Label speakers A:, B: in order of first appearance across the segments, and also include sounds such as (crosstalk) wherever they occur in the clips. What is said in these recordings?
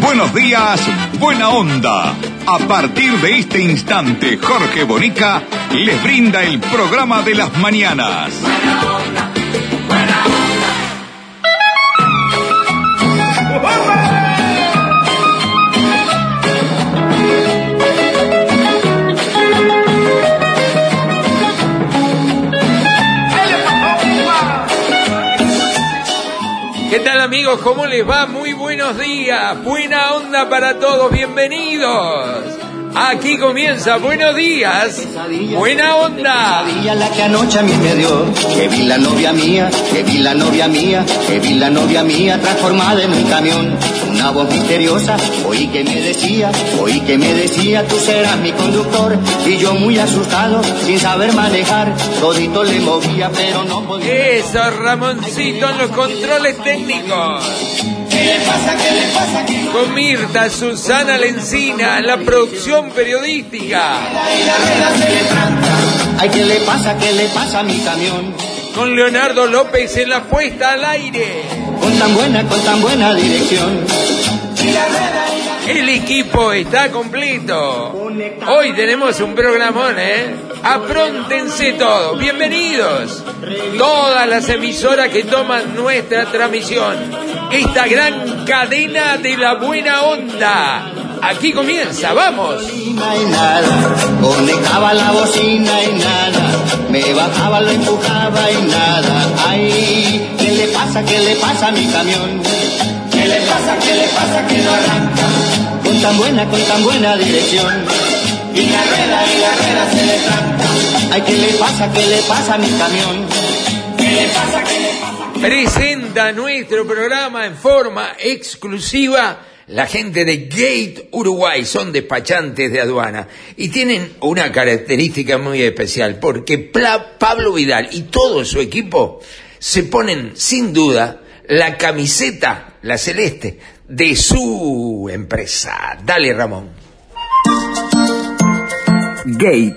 A: Buenos días, Buena Onda. A partir de este instante, Jorge Bonica les brinda el programa de las mañanas.
B: Buena onda, buena onda.
C: ¿Qué tal amigos? ¿Cómo les va? Muy buenos días. Buena onda para todos. Bienvenidos. Aquí comienza. Buenos días. Buena onda.
D: La que anoche a mí me dio, que vi la novia mía, que vi la novia mía, que vi la novia mía transformada en un camión. Una voz misteriosa, oí que me decía, oí que me decía, tú serás mi conductor. Y yo muy asustado, sin saber manejar, todito le movía, pero no podía.
C: Eso, Ramoncito en los controles técnicos.
D: ¿Qué le pasa? ¿Qué le pasa? ¿Qué
C: Con Mirta, Susana Lencina en la producción periodística.
D: Ay, ¿qué le pasa? ¿Qué le pasa a mi camión?
C: Con Leonardo López en la puesta al aire.
D: Con tan buena, con tan buena dirección. Y la rueda y la
C: El equipo está completo. Hoy tenemos un programón, ¿eh? Apróntense todos. Bienvenidos. Todas las emisoras que toman nuestra transmisión. Esta gran cadena de la buena onda. Aquí comienza, vamos.
D: conectaba la bocina y nada, me bajaba, lo empujaba y nada, ay, ¿qué le pasa, qué le pasa a mi camión? ¿Qué le pasa, qué le pasa que no arranca? Con tan buena, con tan buena dirección, y la rueda, y la rueda se le tranca, ay, ¿qué le pasa, qué le pasa a mi camión? ¿Qué le pasa, qué le pasa?
C: Presenta nuestro programa en forma exclusiva la gente de Gate Uruguay, son despachantes de aduana y tienen una característica muy especial porque Pablo Vidal y todo su equipo se ponen sin duda la camiseta, la celeste, de su empresa. Dale Ramón.
E: Gate,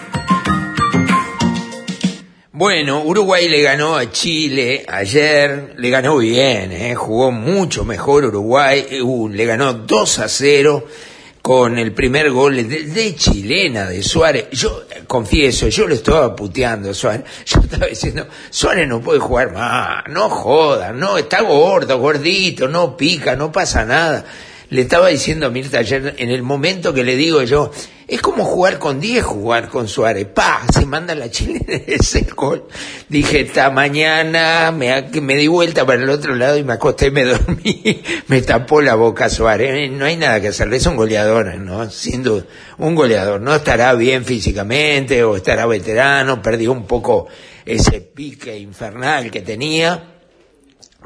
C: Bueno, Uruguay le ganó a Chile ayer, le ganó bien, ¿eh? jugó mucho mejor Uruguay, uh, le ganó 2 a 0 con el primer gol de, de chilena de Suárez. Yo eh, confieso, yo lo estaba puteando a Suárez. (laughs) Yo estaba diciendo, Suárez no puede jugar más, no joda, no, está gordo, gordito, no pica, no pasa nada. Le estaba diciendo a Mirta ayer, en el momento que le digo yo, es como jugar con 10, jugar con Suárez. Pa, se manda la chilena (laughs) ese gol. Dije, esta mañana me, me di vuelta para el otro lado y me acosté y me dormí. (laughs) me tapó la boca Suárez. Eh, No hay nada que hacerle, es un goleador, ¿no? Sin duda, un goleador. No estará bien físicamente o estará veterano, perdió un poco ese pique infernal que tenía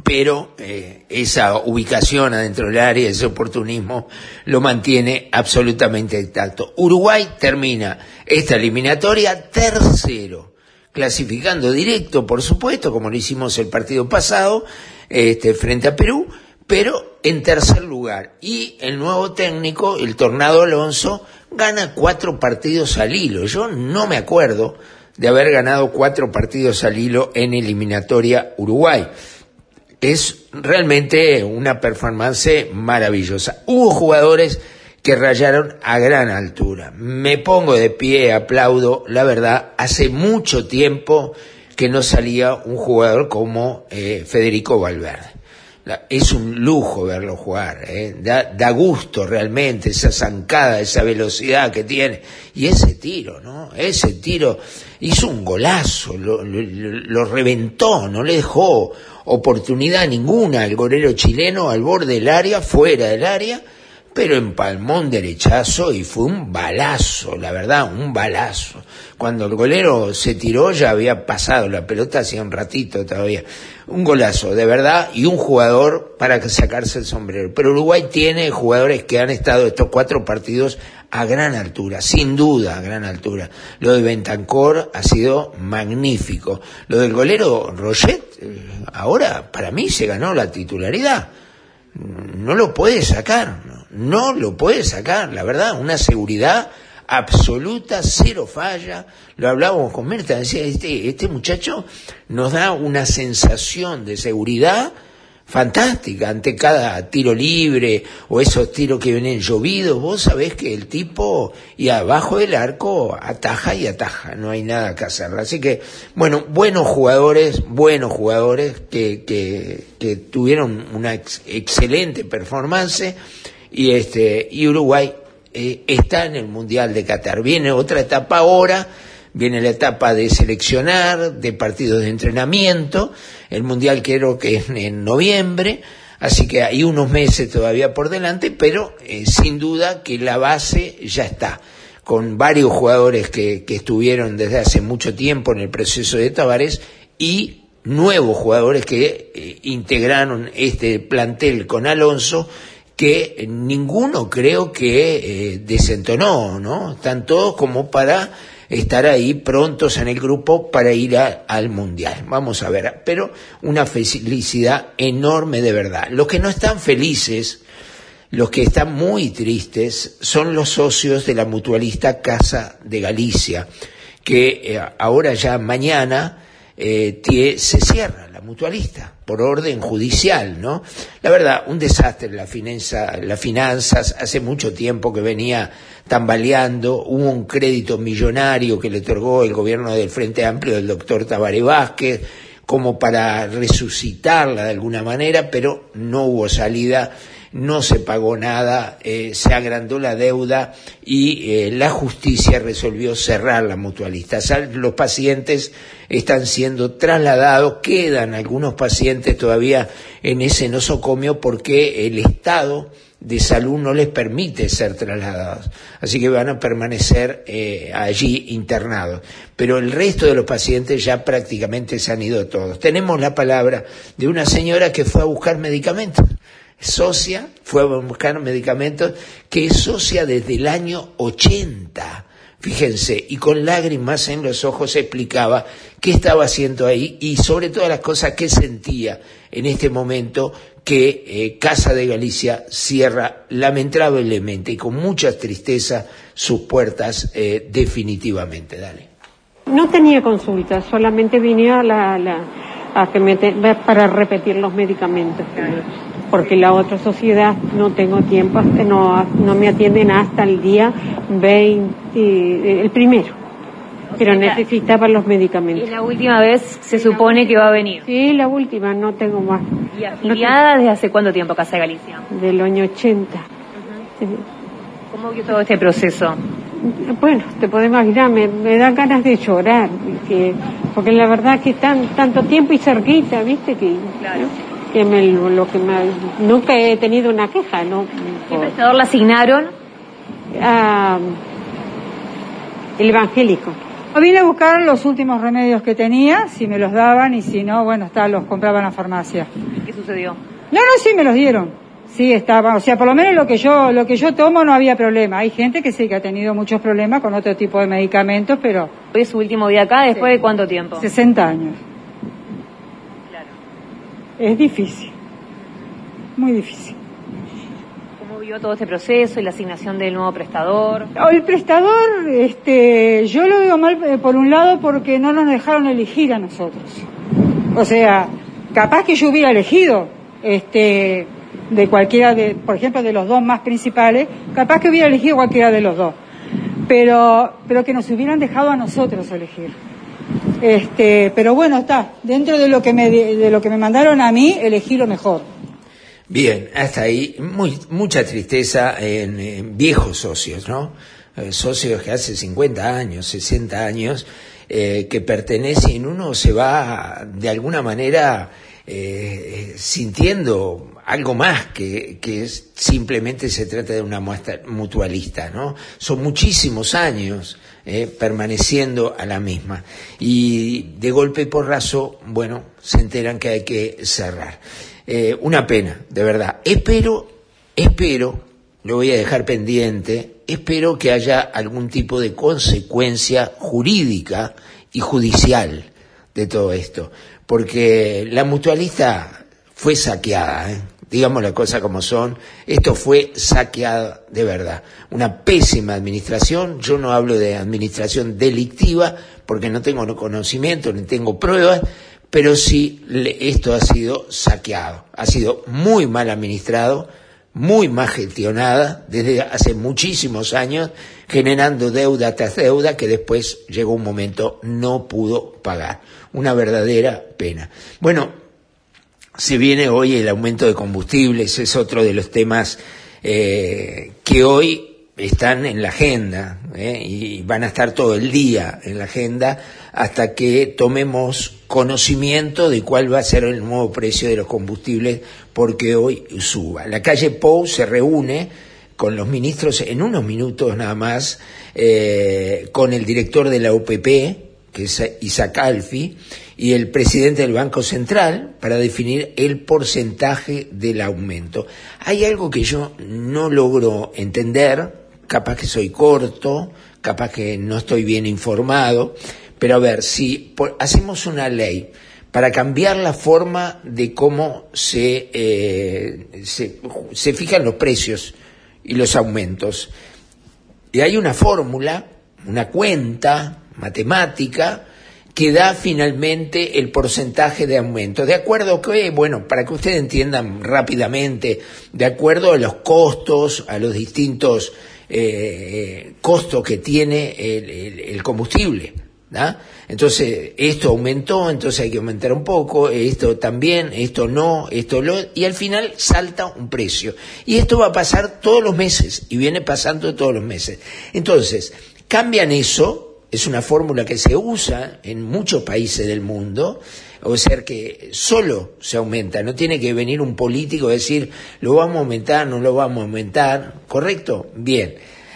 C: pero eh, esa ubicación adentro del área, ese oportunismo, lo mantiene absolutamente intacto. Uruguay termina esta eliminatoria tercero, clasificando directo, por supuesto, como lo hicimos el partido pasado, este, frente a Perú, pero en tercer lugar. Y el nuevo técnico, el Tornado Alonso, gana cuatro partidos al hilo. Yo no me acuerdo de haber ganado cuatro partidos al hilo en eliminatoria Uruguay es realmente una performance maravillosa. Hubo jugadores que rayaron a gran altura. Me pongo de pie, aplaudo, la verdad, hace mucho tiempo que no salía un jugador como eh, Federico Valverde. Es un lujo verlo jugar, ¿eh? da, gusto realmente esa zancada, esa velocidad que tiene. Y ese tiro, ¿no? Ese tiro hizo un golazo, lo- lo reventó, no le dejó oportunidad ninguna al golero chileno al borde del área, fuera del área, pero empalmó un derechazo y fue un balazo, la verdad, un balazo. Cuando el golero se tiró ya había pasado la pelota hacía un ratito todavía. Un golazo, de verdad, y un jugador para sacarse el sombrero. Pero Uruguay tiene jugadores que han estado estos cuatro partidos a gran altura, sin duda a gran altura. Lo de Bentancor ha sido magnífico. Lo del golero Roget, ahora para mí se ganó la titularidad. No lo puede sacar, no, no lo puede sacar, la verdad, una seguridad absoluta, cero falla, lo hablábamos con Mirta, decía, este, este muchacho nos da una sensación de seguridad fantástica ante cada tiro libre o esos tiros que vienen llovidos, vos sabés que el tipo y abajo del arco ataja y ataja, no hay nada que hacer. Así que, bueno, buenos jugadores, buenos jugadores que, que, que tuvieron una ex- excelente performance y este y Uruguay eh, está en el Mundial de Qatar. Viene otra etapa ahora, viene la etapa de seleccionar, de partidos de entrenamiento, el Mundial creo que es en noviembre, así que hay unos meses todavía por delante, pero eh, sin duda que la base ya está con varios jugadores que, estuvieron desde hace mucho tiempo en el proceso de Tavares y nuevos jugadores que eh, integraron este plantel con Alonso que ninguno creo que eh, desentonó, ¿no? Están todos como para estar ahí prontos en el grupo para ir al Mundial. Vamos a ver, pero una felicidad enorme de verdad. Los que no están felices, los que están muy tristes, son los socios de la mutualista Casa de Galicia, que eh, ahora ya mañana eh, se cierra la mutualista por orden judicial, ¿no? La verdad, un desastre la finanza, las finanzas, hace mucho tiempo que venía tambaleando, hubo un crédito millonario que le otorgó el gobierno del Frente Amplio del doctor Tabaré Vázquez, como para resucitarla de alguna manera, pero no hubo salida, no se pagó nada, eh, se agrandó la deuda y eh, la justicia resolvió cerrar la mutualista. Los pacientes están siendo trasladados, quedan algunos pacientes todavía en ese nosocomio porque el Estado de salud no les permite ser trasladados, así que van a permanecer eh, allí internados. Pero el resto de los pacientes ya prácticamente se han ido todos. Tenemos la palabra de una señora que fue a buscar medicamentos, socia, fue a buscar medicamentos, que es socia desde el año 80. Fíjense, y con lágrimas en los ojos explicaba qué estaba haciendo ahí y sobre todas las cosas que sentía en este momento que eh, Casa de Galicia cierra lamentablemente y con mucha tristeza sus puertas eh, definitivamente. Dale.
F: No tenía consulta, solamente vine a, la, la- a que me te- para repetir los medicamentos. Porque la otra sociedad no tengo tiempo, hasta- no, no me atienden hasta el día 20, el primero. Pero necesitaba los
G: Y
F: medicamentos.
G: la última vez se supone que va a venir.
F: Sí, la última, no tengo más.
G: ¿Y afiliada desde hace cuánto tiempo Casa de Galicia?
F: Del año 80. Sí.
G: ¿Cómo vio todo este proceso?
F: Bueno, te puedes imaginar, me, me dan ganas de llorar, que, porque la verdad que tan tanto tiempo y cerquita, ¿viste? Que,
G: Claro.
F: Que me, lo que me, nunca he tenido una queja, ¿no?
G: ¿Qué prestador la asignaron?
F: ah, el evangélico.
H: Vine a buscar los últimos remedios que tenía, si me los daban y si no, bueno, está, los compraba en la farmacia.
G: ¿Qué sucedió?
H: No, no, sí me los dieron. Sí, estaba, o sea, por lo menos lo que yo, lo que yo tomo no había problema. Hay gente que sí que ha tenido muchos problemas con otro tipo de medicamentos, pero
G: Hoy es su último día acá, ¿después de cuánto tiempo?
H: 60 años. Es difícil. Muy difícil.
G: ¿Cómo vio todo este proceso y la asignación del nuevo prestador?
H: O El prestador, este, yo lo veo mal eh, por un lado porque no nos dejaron elegir a nosotros. O sea, capaz que yo hubiera elegido, este, de cualquiera de, por ejemplo, de los dos más principales, capaz que hubiera elegido cualquiera de los dos. Pero, pero que nos hubieran dejado a nosotros elegir. Este, pero bueno, está, dentro de lo que me, de lo que me mandaron a mí, elegí lo mejor.
C: Bien, hasta ahí, muy, mucha tristeza en, viejos socios, ¿no? Eh, socios que hace 50 años, 60 años, eh, que pertenecen, uno se va de alguna manera eh, sintiendo algo más que, que es- simplemente se trata de una muestra mutualista, ¿no? Son muchísimos años eh, permaneciendo a la misma. Y de golpe y porrazo, bueno, se enteran que hay que cerrar. Eh, una pena, de verdad. Espero, espero, lo voy a dejar pendiente, espero que haya algún tipo de consecuencia jurídica y judicial de todo esto, porque la mutualista fue saqueada, ¿eh? Digamos las cosas como son, esto fue saqueado de verdad. Una pésima administración, yo no hablo de administración delictiva porque no tengo conocimiento, ni tengo pruebas, pero sí esto ha sido saqueado, ha sido muy mal administrado, muy mal gestionada desde hace muchísimos años, generando deuda tras deuda que después llegó un momento no pudo pagar. Una verdadera pena. Bueno, se viene hoy el aumento de combustibles, es otro de los temas eh, que hoy están en la agenda eh, y van a estar todo el día en la agenda hasta que tomemos conocimiento de cuál va a ser el nuevo precio de los combustibles porque hoy suba. La calle Pou se reúne con los ministros en unos minutos nada más, eh, con el director de la OPP, que es Isaac Alfi, y el presidente del Banco Central para definir el porcentaje del aumento. Hay algo que yo no logro entender, capaz que soy corto, capaz que no estoy bien informado, pero a ver, si por- hacemos una ley para cambiar la forma de cómo se, eh, se, se fijan los precios y los aumentos, y hay una fórmula, una cuenta matemática que da finalmente el porcentaje de aumento. De acuerdo que, bueno, para que ustedes entiendan rápidamente, de acuerdo a los costos, a los distintos eh, costos que tiene el, el- el combustible. Entonces, esto aumentó, entonces hay que aumentar un poco, esto también, esto no, esto lo, y al final salta un precio. Y esto va a pasar todos los meses, y viene pasando todos los meses. Entonces, cambian eso, es una fórmula que se usa en muchos países del mundo, o sea que solo se aumenta, no tiene que venir un político a decir lo vamos a aumentar, no lo vamos a aumentar, ¿correcto? Bien.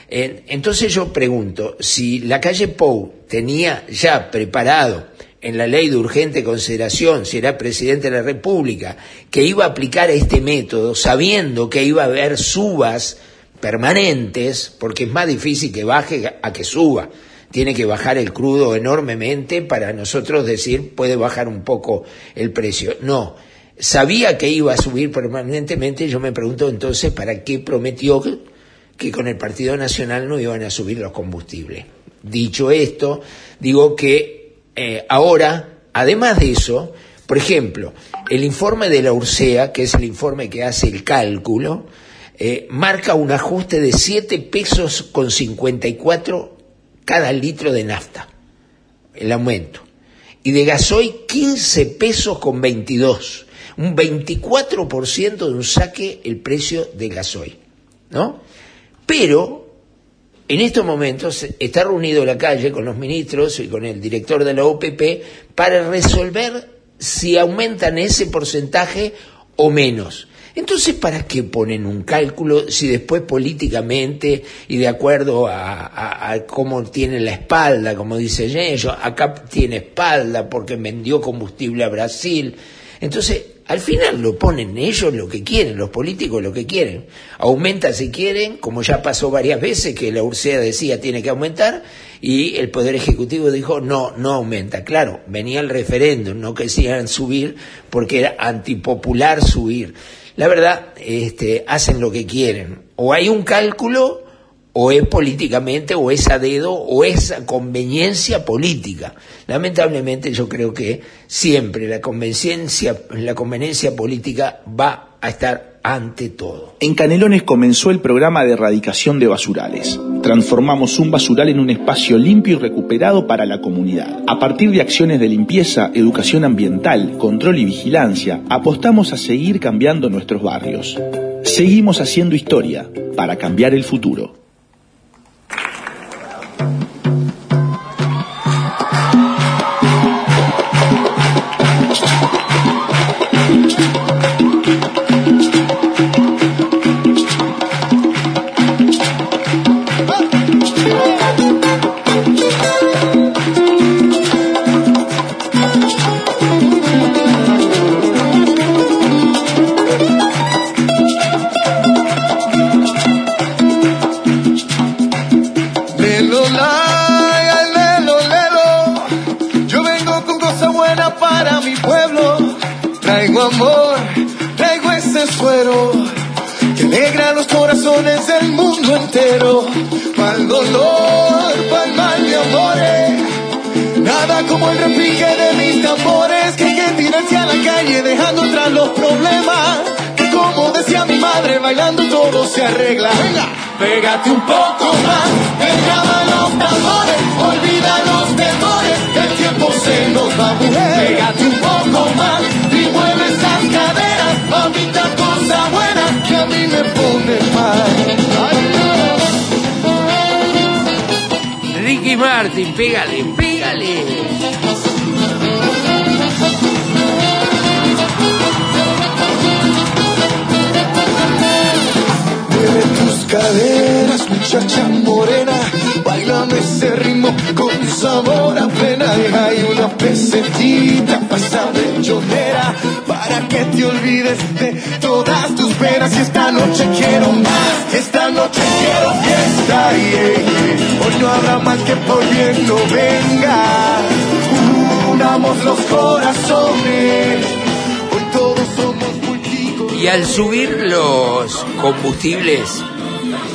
C: En- Entonces yo pregunto, si la calle Pou tenía ya preparado en la ley de urgente consideración, si era presidente de la República, que iba a aplicar este método, sabiendo que iba a haber subas permanentes, porque es más difícil que baje a que suba. Tiene que bajar el crudo enormemente para nosotros decir puede bajar un poco el precio. No, sabía que iba a subir permanentemente, yo me pregunto entonces para qué prometió que, con el Partido Nacional no iban a subir los combustibles. Dicho esto, digo que eh, ahora, además de eso, por ejemplo, el informe de la URSEA, que es el informe que hace el cálculo, eh, marca un ajuste de 7 pesos con 54 cada litro de nafta, el aumento. Y de gasoil 15 pesos con 22, un 24% de un saque el precio del gasoil, ¿no? Pero en estos momentos está reunido la calle con los ministros y con el director de la OPP para resolver si aumentan ese porcentaje o menos. Entonces, ¿para qué ponen un cálculo si después políticamente y de acuerdo a, cómo tiene la espalda, como dice ellos, acá tiene espalda porque vendió combustible a Brasil? Entonces, al final lo ponen ellos lo que quieren, los políticos lo que quieren. Aumenta si quieren, como ya pasó varias veces que la URSEA decía tiene que aumentar y el Poder Ejecutivo dijo no, no aumenta. Claro, venía el referéndum, no querían subir porque era antipopular subir. La verdad, este, hacen lo que quieren. O hay un cálculo o es políticamente, o es a dedo, o es conveniencia política. Lamentablemente yo creo que siempre la conveniencia, la conveniencia política va a estar ante todo.
I: En Canelones comenzó el programa de erradicación de basurales. Transformamos un basural en un espacio limpio y recuperado para la comunidad. A partir de acciones de limpieza, educación ambiental, control y vigilancia, apostamos a seguir cambiando nuestros barrios. Seguimos haciendo historia para cambiar el futuro.
J: Se arregla. Pégate un poco más, derrama los tambores, olvida los temores, el tiempo se nos va, mujer. Pégate un poco más y mueve esas caderas, mamita cosa buena que a mí me pone mal.
C: Ricky Martin, pégale, pégale.
J: Caderas, muchacha morena, bailame ese ritmo con sabor a pena. Y hay una pesetita pasa de chonera para que te olvides de todas tus penas. Y esta noche quiero más, esta noche quiero fiesta. Y hoy no habrá más que por bien no venga. Unamos los corazones, hoy todos somos.
C: Y al subir los combustibles,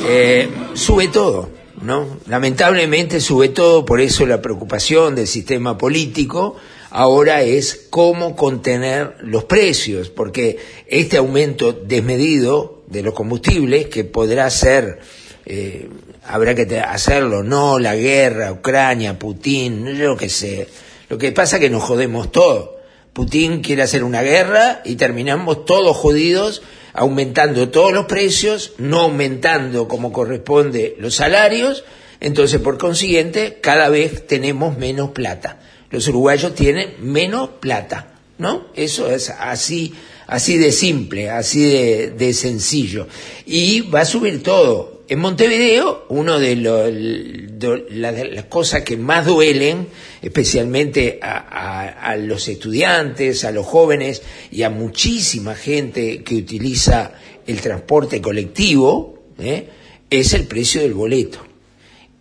C: eh, sube todo, ¿no? Lamentablemente sube todo, por eso la preocupación del sistema político ahora es cómo contener los precios, porque este aumento desmedido de los combustibles, que podrá ser, eh, habrá que hacerlo, no, la guerra, Ucrania, Putin, yo que sé. Lo que pasa es que nos jodemos todo. Putin quiere hacer una guerra y terminamos todos jodidos, aumentando todos los precios, no aumentando como corresponde los salarios, entonces por consiguiente cada vez tenemos menos plata. Los uruguayos tienen menos plata, ¿no? Eso es así, así de simple, así de, sencillo. Y va a subir todo. En Montevideo, las, de las cosas que más duelen, especialmente a, a- a los estudiantes, a los jóvenes y a muchísima gente que utiliza el transporte colectivo, ¿eh? es el precio del boleto.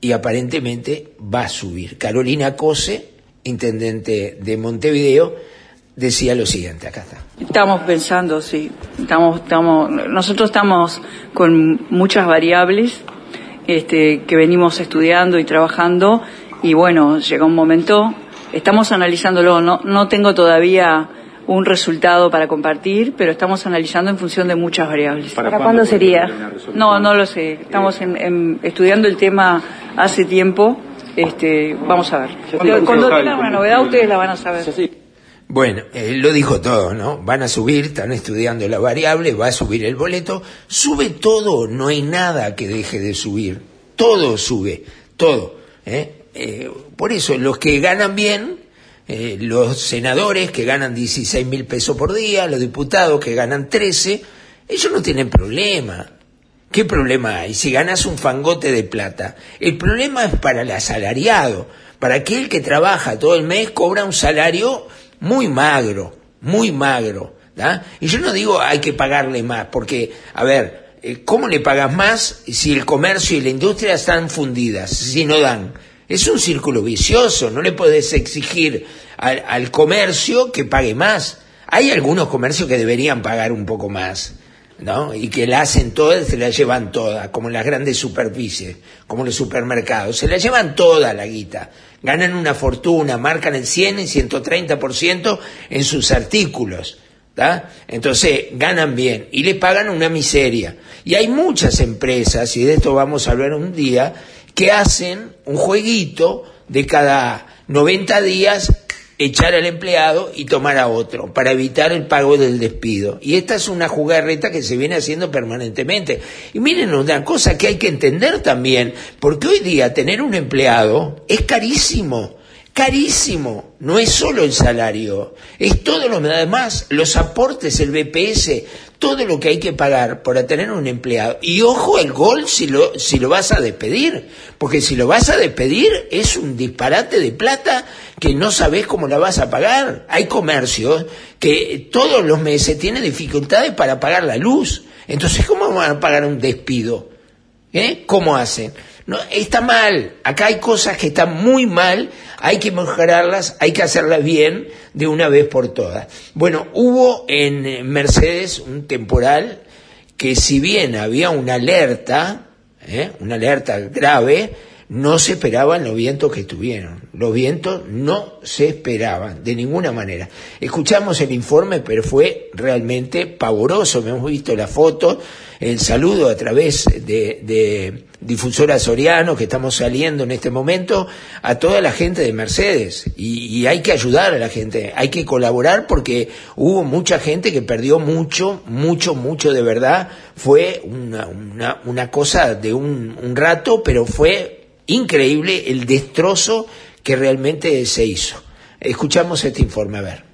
C: Y aparentemente va a subir. Carolina Cose, intendente de Montevideo, decía lo siguiente, acá está.
K: Estamos pensando, sí. Estamos, estamos, nosotros estamos con muchas variables este, que venimos estudiando y trabajando y bueno, llega un momento, estamos analizándolo. No, no tengo todavía un resultado para compartir, pero estamos analizando en función de muchas variables.
G: ¿Para cuándo sería?
K: No, no lo sé. Estamos en- en- estudiando el tema hace tiempo. Este, vamos a ver. Cuando tengan una novedad, ustedes la van a saber.
C: Bueno, él lo dijo todo, ¿no? Van a subir, están estudiando la variable, va a subir el boleto, sube todo, no hay nada que deje de subir, todo sube, todo. ¿eh? Eh, por eso, los que ganan bien, eh, los senadores que ganan 16 mil pesos por día, los diputados que ganan 13, ellos no tienen problema. ¿Qué problema hay? Si ganas un fangote de plata. El problema es para el asalariado, para aquel que trabaja todo el mes, cobra un salario muy magro, muy magro. ¿da? Y yo no digo hay que pagarle más, porque, a ver, eh, ¿cómo le pagas más si el comercio y la industria están fundidas, si no dan? Es un círculo vicioso, no le puedes exigir al, al comercio que pague más. Hay algunos comercios que deberían pagar un poco más. ¿no? Y que la hacen todas, se la llevan todas, como las grandes superficies, como los supermercados, se la llevan toda la guita, ganan una fortuna, marcan el 100 y 130% en sus artículos. Entonces ganan bien y le pagan una miseria. Y hay muchas empresas, y de esto vamos a hablar un día, que hacen un jueguito de cada 90 días echar al empleado y tomar a otro para evitar el pago del despido. Y esta es una jugarreta que se viene haciendo permanentemente. Y miren una cosa que hay que entender también, porque hoy día tener un empleado es carísimo. Carísimo, no es solo el salario, es todo lo demás, los aportes, el BPS, todo lo que hay que pagar por tener un empleado. Y ojo el gol si lo, si lo vas a despedir, porque si lo vas a despedir es un disparate de plata que no sabes cómo la vas a pagar. Hay comercios que todos los meses tienen dificultades para pagar la luz. Entonces, ¿cómo van a pagar un despido? ¿Eh? ¿Cómo hacen? No, está mal. Acá hay cosas que están muy mal, hay que mejorarlas, hay que hacerlas bien de una vez por todas. Bueno, hubo en Mercedes un temporal que si bien había una alerta, ¿eh? una alerta grave, no se esperaban los vientos que tuvieron. Los vientos no se esperaban de ninguna manera. Escuchamos el informe, pero fue realmente pavoroso. Hemos visto la foto, el saludo a través de difusora Soriano que estamos saliendo en este momento a toda la gente de Mercedes. Y, hay que ayudar a la gente, hay que colaborar porque hubo mucha gente que perdió mucho, mucho, mucho de verdad. Fue una, una, una cosa de un, un rato, pero fue increíble el destrozo que realmente se hizo. Escuchamos este informe, a ver.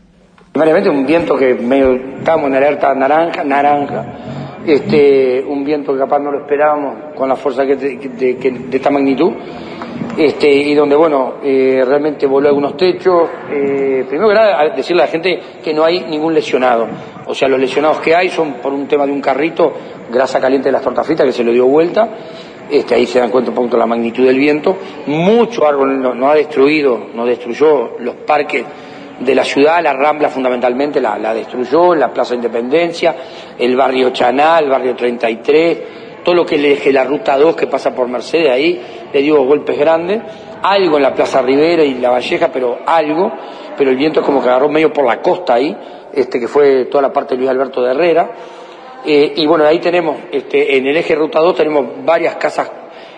L: Primariamente un viento que medio estábamos en alerta naranja, naranja, este, un viento que capaz no lo esperábamos con la fuerza que, de, esta magnitud, este, y donde bueno, eh, realmente voló algunos techos. Eh, primero que nada, decirle a la gente que no hay ningún lesionado. O sea, los lesionados que hay son por un tema de un carrito, grasa caliente de las tortas fritas que se lo dio vuelta. Este, ahí se dan cuenta un poco la magnitud del viento. Mucho árbol no ha destruido, no destruyó los parques de la ciudad, la Rambla fundamentalmente la, la destruyó, la Plaza Independencia, el barrio Chaná, el barrio 33, todo lo que le deje la ruta 2 que pasa por Mercedes ahí, le dio golpes grandes, algo en la Plaza Rivera y la Valleja, pero algo, pero el viento es como que agarró medio por la costa ahí, este que fue toda la parte de Luis Alberto de Herrera, eh, y bueno, ahí tenemos, este, en el eje Ruta 2 tenemos varias casas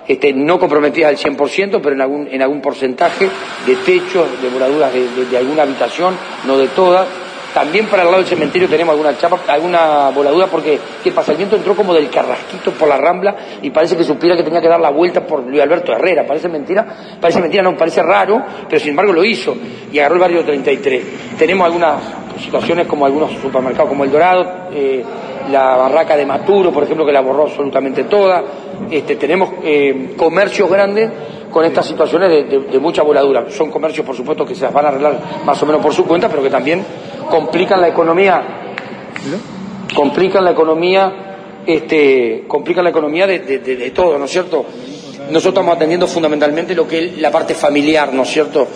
L: este, no comprometidas al 100%, pero en algún, en algún porcentaje de techos, de voladuras de, de- alguna habitación, no de todas. También para el lado del cementerio tenemos alguna chapa, alguna voladura porque. El viento entró como del carrasquito por la rambla y parece que supiera que tenía que dar la vuelta por Luis Alberto Herrera. Parece mentira, parece mentira, no, parece raro, pero sin embargo lo hizo y agarró el barrio 33. Tenemos algunas situaciones como algunos supermercados como El Dorado, eh, la barraca de Maturo, por ejemplo, que la borró absolutamente toda. Este, tenemos eh, comercios grandes con estas situaciones de, mucha voladura. Son comercios, por supuesto, que se las van a arreglar más o menos por su cuenta, pero que también complican la economía, complican la economía, este, complican la economía de todo, ¿no es cierto? Nosotros estamos atendiendo fundamentalmente lo que es la parte familiar, ¿no es cierto?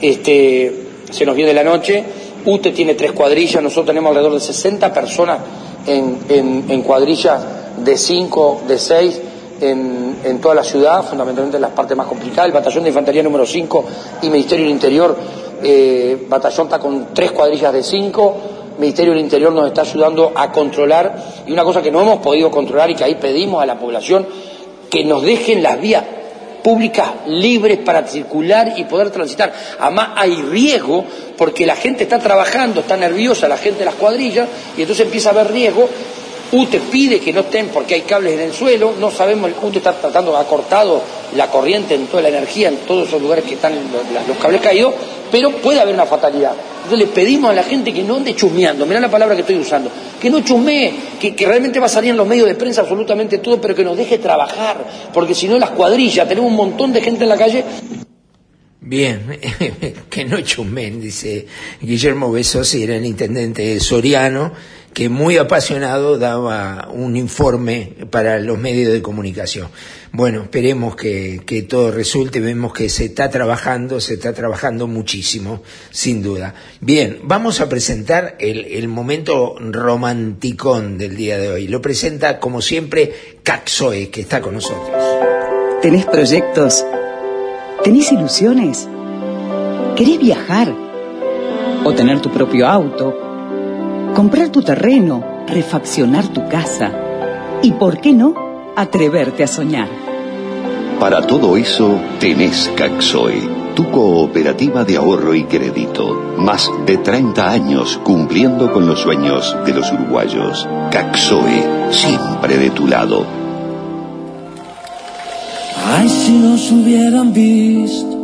L: Este, se nos viene la noche, UTE tiene tres cuadrillas, nosotros tenemos alrededor de 60 personas en, en- cuadrillas de 5, de 6 en, en toda la ciudad, fundamentalmente en las partes más complicadas. El batallón de infantería número 5 y Ministerio del Interior, eh, batallón está con tres cuadrillas de 5. Ministerio del Interior nos está ayudando a controlar y una cosa que no hemos podido controlar y que ahí pedimos a la población que nos dejen las vías públicas libres para circular y poder transitar. Además hay riesgo porque la gente está trabajando, está nerviosa, la gente de las cuadrillas, y entonces empieza a haber riesgo. UTE pide que no estén porque hay cables en el suelo, no sabemos, UTE está tratando, ha cortado la corriente en toda la energía, en todos esos lugares que están los, los cables caídos, pero puede haber una fatalidad. Entonces le pedimos a la gente que no ande chusmeando, mirá la palabra que estoy usando, que no chusmee, que, realmente va a salir en los medios de prensa absolutamente todo, pero que nos deje trabajar, porque si no las cuadrillas, tenemos un montón de gente en la calle.
C: Bien, (laughs) que no chumen, dice Guillermo Besosi, era el intendente soriano, que muy apasionado daba un informe para los medios de comunicación. Bueno, esperemos que, que todo resulte, vemos que se está trabajando, se está trabajando muchísimo, sin duda. Bien, vamos a presentar el, el momento romanticón del día de hoy. Lo presenta, como siempre, Caxoe, que está con nosotros.
M: ¿Tenés proyectos? ¿Tenés ilusiones? ¿Querés viajar? ¿O tener tu propio auto? Comprar tu terreno, refaccionar tu casa y, ¿por qué no?, atreverte a soñar.
N: Para todo eso tenés Caxoe, tu cooperativa de ahorro y crédito. Más de 30 años cumpliendo con los sueños de los uruguayos. Caxoe, siempre de tu lado.
O: Ay, si nos hubieran visto,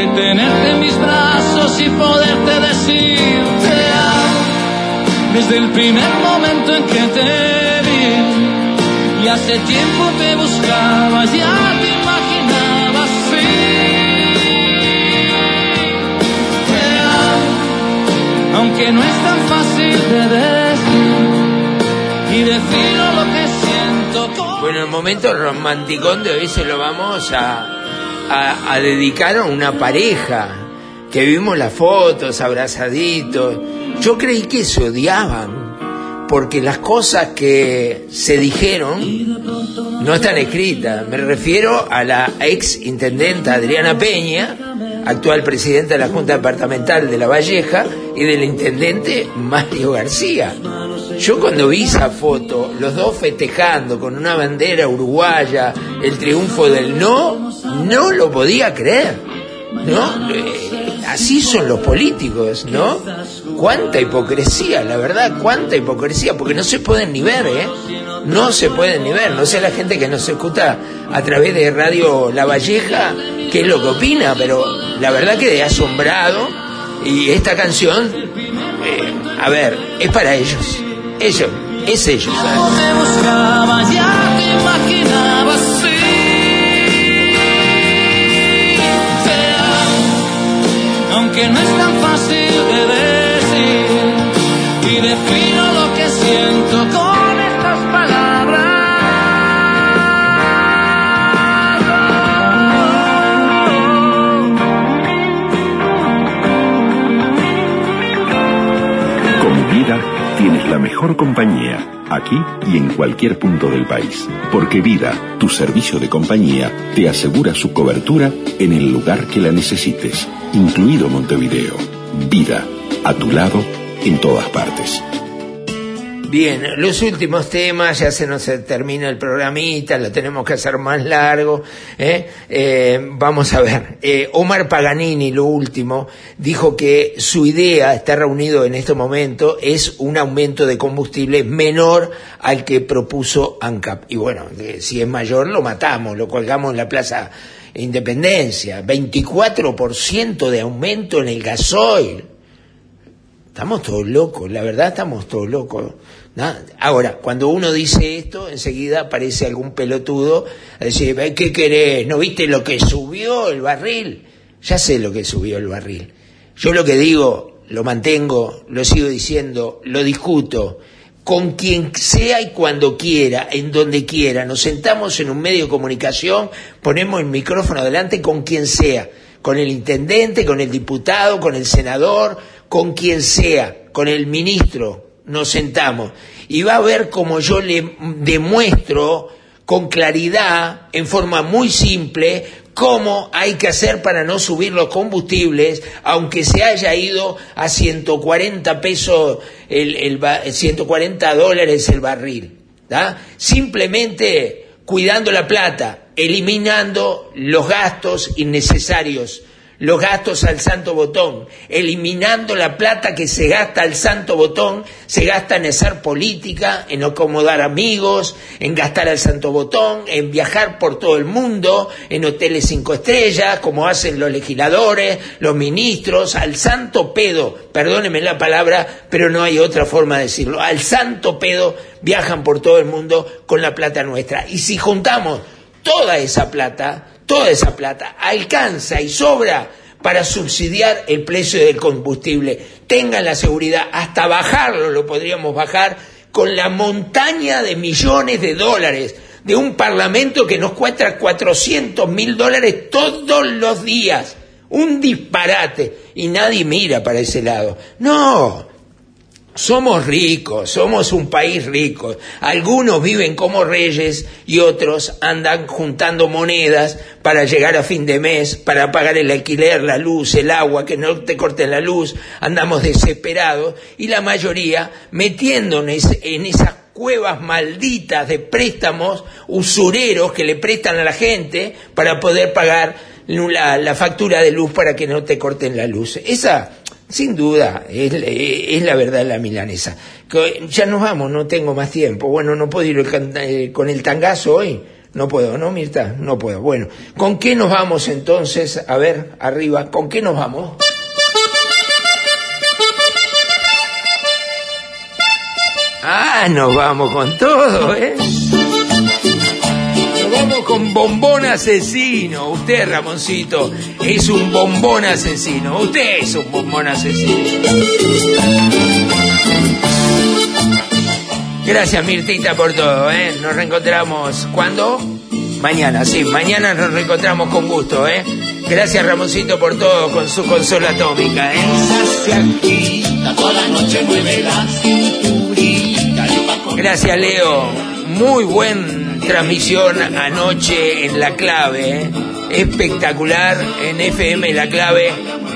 O: de tenerte en mis brazos y poderte decir te amo desde el primer momento en que te vi. Y hace tiempo te buscaba, ya te imaginaba así. Te amo, aunque no es tan fácil de decir y decirlo lo que siento.
C: Bueno, el momento romanticón de hoy se lo vamos a, a, a dedicar a una pareja que vimos las fotos abrazaditos. Yo creí que se odiaban porque las cosas que se dijeron no están escritas. Me refiero a la ex intendenta Adriana Peña, actual presidenta de la Junta Departamental de La Valleja, y del intendente Mario García. Yo cuando vi esa foto, los dos festejando con una bandera uruguaya, el triunfo del no, no lo podía creer. ¿No? Eh, así son los políticos, ¿no? Cuánta hipocresía, la verdad, cuánta hipocresía, porque no se pueden ni ver, ¿eh? No se pueden ni ver. No sé la gente que nos escucha a través de Radio La Valleja qué es lo que opina, pero la verdad que de asombrado. Y esta canción, eh, a ver, es para ellos. Ellos, es ellos.
O: Aunque no es tan fácil de decir. Y defino lo que siento con
P: mejor compañía, aquí y en cualquier punto del país. Porque Vida, tu servicio de compañía, te asegura su cobertura en el lugar que la necesites, incluido Montevideo. Vida, a tu lado, en todas partes.
C: Bien, los últimos temas, ya se nos termina el programita, lo tenemos que hacer más largo. ¿eh? Eh, vamos a ver, eh, Omar Paganini, lo último, dijo que su idea, está reunido en este momento, es un aumento de combustible menor al que propuso ANCAP. Y bueno, eh, si es mayor, lo matamos, lo colgamos en la Plaza Independencia. 24% de aumento en el gasoil. Estamos todos locos, la verdad estamos todos locos. ¿no? Ahora, cuando uno dice esto, enseguida aparece algún pelotudo a decir, "Ay, ¿qué querés? ¿No viste lo que subió el barril? Ya sé lo que subió el barril. Yo lo que digo, lo mantengo, lo sigo diciendo, lo discuto, con quien sea y cuando quiera, en donde quiera. Nos sentamos en un medio de comunicación, ponemos el micrófono adelante con quien sea, con el intendente, con el diputado, con el senador, con quien sea, con el ministro, nos sentamos. Y va a ver como yo le demuestro con claridad, en forma muy simple, cómo hay que hacer para no subir los combustibles, aunque se haya ido a 140 pesos, el, el ba- 140 dólares el barril. Simplemente cuidando la plata, eliminando los gastos innecesarios, los gastos al santo botón, eliminando la plata que se gasta al santo botón, se gasta en hacer política, en acomodar amigos, en gastar al santo botón, en viajar por todo el mundo, en hoteles cinco estrellas, como hacen los legisladores, los ministros, al santo pedo, perdónenme la palabra, pero no hay otra forma de decirlo, al santo pedo viajan por todo el mundo con la plata nuestra. Y si juntamos toda esa plata, toda esa plata alcanza y sobra para subsidiar el precio del combustible. Tengan la seguridad, hasta bajarlo lo podríamos bajar con la montaña de millones de dólares de un parlamento que nos cuesta 400 mil dólares todos los días. Un disparate. Y nadie mira para ese lado. No, somos ricos, somos un país rico. Algunos viven como reyes y otros andan juntando monedas para llegar a fin de mes, para pagar el alquiler, la luz, el agua, que no te corten la luz. Andamos desesperados y la mayoría metiéndonos en esas cuevas malditas de préstamos usureros que le prestan a la gente para poder pagar la, la factura de luz para que no te corten la luz. Esa sin duda, es, es, la verdad la milanesa. Ya nos vamos, no tengo más tiempo. Bueno, no puedo ir eh, con el tangazo hoy. No puedo, ¿no, Mirta? No puedo. Bueno, ¿con qué nos vamos entonces? A ver, arriba, ¿con qué nos vamos? Ah, nos vamos con todo, ¿eh? Con bombón asesino. Usted, Ramoncito, es un bombón asesino. Usted es un bombón asesino. Gracias, Mirtita, por todo, ¿eh? Nos reencontramos. ¿Cuándo? Mañana, sí, mañana nos reencontramos con gusto, ¿eh? Gracias, Ramoncito, por todo, con su consola atómica, ¿eh? Gracias, Leo. Muy buen transmisión anoche en La Clave, ¿eh? espectacular, en FM La Clave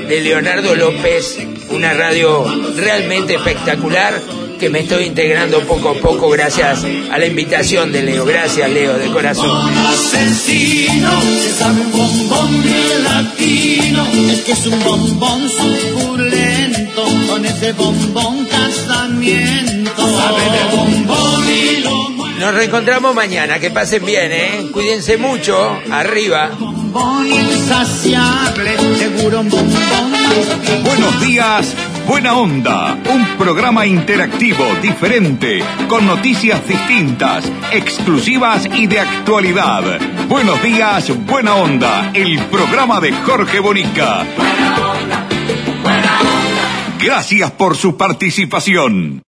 C: de Leonardo López, una radio realmente espectacular que me estoy integrando poco a poco gracias a la invitación de Leo. Gracias Leo, de corazón.
B: Asesino, se sabe un bombón bien latino, es que es un bombón suculento, con ese bombón casamiento. Sabe de bombón y lo
C: nos reencontramos mañana. Que pasen bien, ¿eh? Cuídense mucho. Arriba.
A: Buenos días, buena onda. Un programa interactivo, diferente, con noticias distintas, exclusivas y de actualidad. Buenos días, buena onda. El programa de Jorge Bonica. Gracias por su participación.